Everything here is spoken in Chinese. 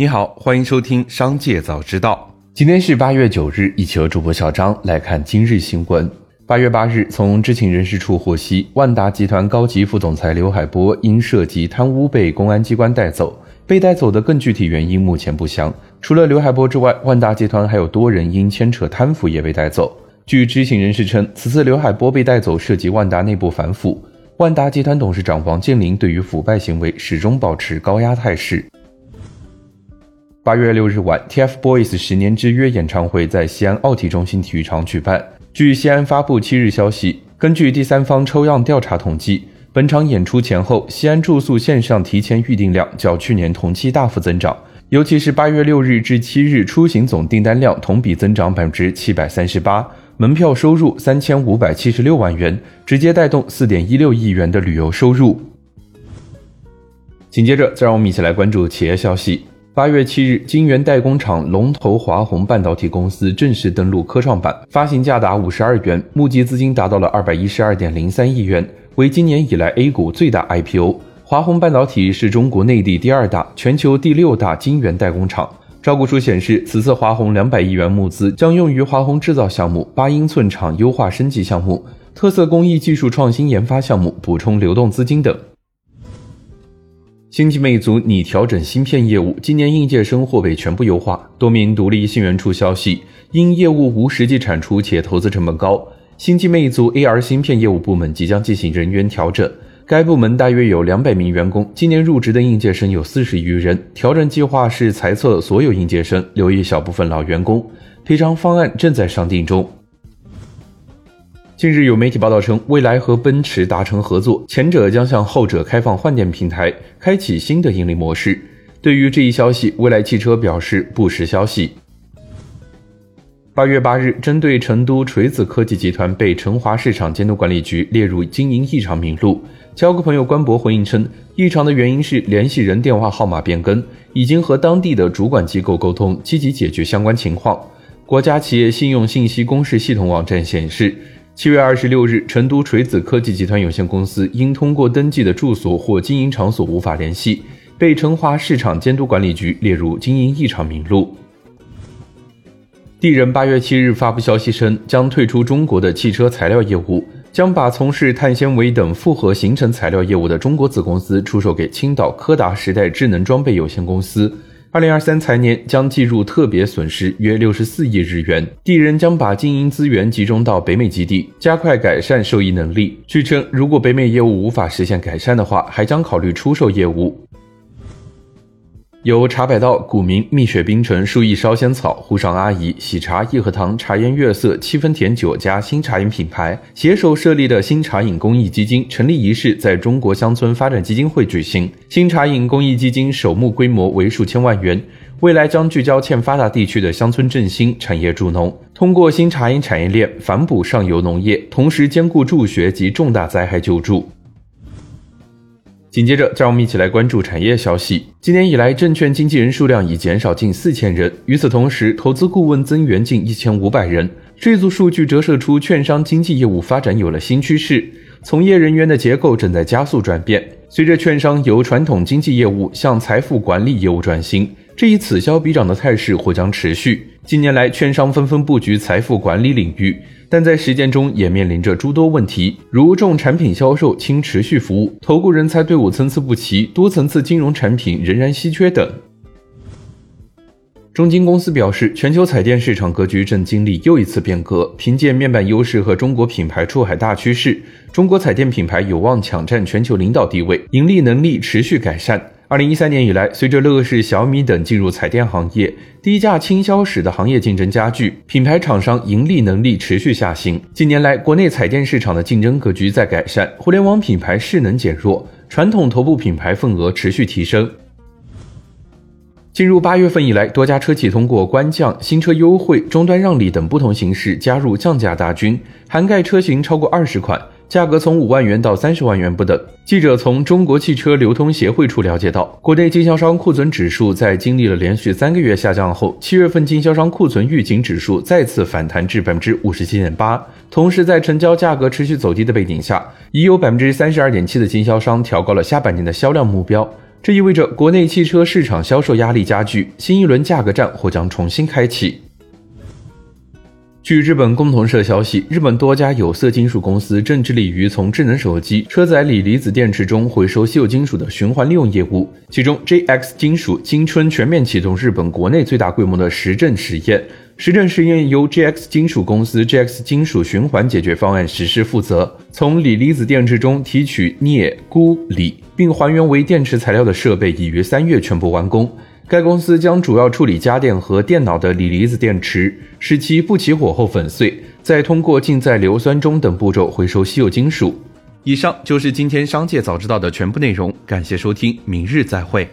你好，欢迎收听《商界早知道》。今天是八月九日，一起和主播小张来看今日新闻。八月八日，从知情人士处获悉，万达集团高级副总裁刘海波因涉及贪污被公安机关带走，被带走的更具体原因目前不详。除了刘海波之外，万达集团还有多人因牵扯贪腐也被带走。据知情人士称，此次刘海波被带走涉及万达内部反腐，万达集团董事长王健林对于腐败行为始终保持高压态势。八月六日晚，TFBOYS 十年之约演唱会在西安奥体中心体育场举办。据西安发布七日消息，根据第三方抽样调查统计，本场演出前后，西安住宿线上提前预订量较去年同期大幅增长，尤其是八月六日至七日出行总订单量同比增长百分之七百三十八，门票收入三千五百七十六万元，直接带动四点一六亿元的旅游收入。紧接着，再让我们一起来关注企业消息。八月七日，晶圆代工厂龙头华虹半导体公司正式登陆科创板，发行价达五十二元，募集资金达到了二百一十二点零三亿元，为今年以来 A 股最大 IPO。华虹半导体是中国内地第二大、全球第六大晶圆代工厂。招股书显示，此次华虹两百亿元募资将用于华虹制造项目、八英寸厂优化升级项目、特色工艺技术创新研发项目，补充流动资金等。星际魅族拟调整芯片业务，今年应届生或被全部优化。多名独立信源处消息，因业务无实际产出且投资成本高，星际魅族 AR 芯片业务部门即将进行人员调整。该部门大约有两百名员工，今年入职的应届生有四十余人。调整计划是裁撤所有应届生，留一小部分老员工。赔偿方案正在商定中。近日有媒体报道称，蔚来和奔驰达成合作，前者将向后者开放换电平台，开启新的盈利模式。对于这一消息，蔚来汽车表示不实消息。八月八日，针对成都锤子科技集团被成华市场监督管理局列入经营异常名录，交个朋友官博回应称，异常的原因是联系人电话号码变更，已经和当地的主管机构沟通，积极解决相关情况。国家企业信用信息公示系统网站显示。七月二十六日，成都锤子科技集团有限公司因通过登记的住所或经营场所无法联系，被成华市场监督管理局列入经营异常名录。地人八月七日发布消息称，将退出中国的汽车材料业务，将把从事碳纤维等复合形成材料业务的中国子公司出售给青岛柯达时代智能装备有限公司。二零二三财年将计入特别损失约六十四亿日元，地人将把经营资源集中到北美基地，加快改善受益能力。据称，如果北美业务无法实现改善的话，还将考虑出售业务。由茶百道、古茗、蜜雪冰城、树亿烧仙草、沪上阿姨、喜茶、益禾堂、茶颜悦色、七分甜九家新茶饮品牌携手设立的新茶饮公益基金成立仪式在中国乡村发展基金会举行。新茶饮公益基金首募规模为数千万元，未来将聚焦欠发达地区的乡村振兴、产业助农，通过新茶饮产业链反哺上游农业，同时兼顾助学及重大灾害救助。紧接着，让我们一起来关注产业消息。今年以来，证券经纪人数量已减少近四千人。与此同时，投资顾问增援近一千五百人。这组数据折射出券商经纪业务发展有了新趋势，从业人员的结构正在加速转变。随着券商由传统经纪业务向财富管理业务转型，这一此消彼长的态势或将持续。近年来，券商纷纷布局财富管理领域。但在实践中也面临着诸多问题，如重产品销售、轻持续服务、投顾人才队伍参差不齐、多层次金融产品仍然稀缺等。中金公司表示，全球彩电市场格局正经历又一次变革，凭借面板优势和中国品牌出海大趋势，中国彩电品牌有望抢占全球领导地位，盈利能力持续改善。二零一三年以来，随着乐视、小米等进入彩电行业，低价倾销使得行业竞争加剧，品牌厂商盈利能力持续下行。近年来，国内彩电市场的竞争格局在改善，互联网品牌势能减弱，传统头部品牌份额持续提升。进入八月份以来，多家车企通过官降、新车优惠、终端让利等不同形式加入降价大军，涵盖车型超过二十款。价格从五万元到三十万元不等。记者从中国汽车流通协会处了解到，国内经销商库存指数在经历了连续三个月下降后，七月份经销商库存预警指数再次反弹至百分之五十七点八。同时，在成交价格持续走低的背景下，已有百分之三十二点七的经销商调高了下半年的销量目标。这意味着国内汽车市场销售压力加剧，新一轮价格战或将重新开启。据日本共同社消息，日本多家有色金属公司正致力于从智能手机、车载锂离子电池中回收稀有金属的循环利用业务。其中，JX 金属今春全面启动日本国内最大规模的实证实验。实证实验由 JX 金属公司 JX 金属循环解决方案实施负责，从锂离子电池中提取镍、钴、锂，并还原为电池材料的设备已于三月全部完工。该公司将主要处理家电和电脑的锂离子电池，使其不起火后粉碎，再通过浸在硫酸中等步骤回收稀有金属。以上就是今天商界早知道的全部内容，感谢收听，明日再会。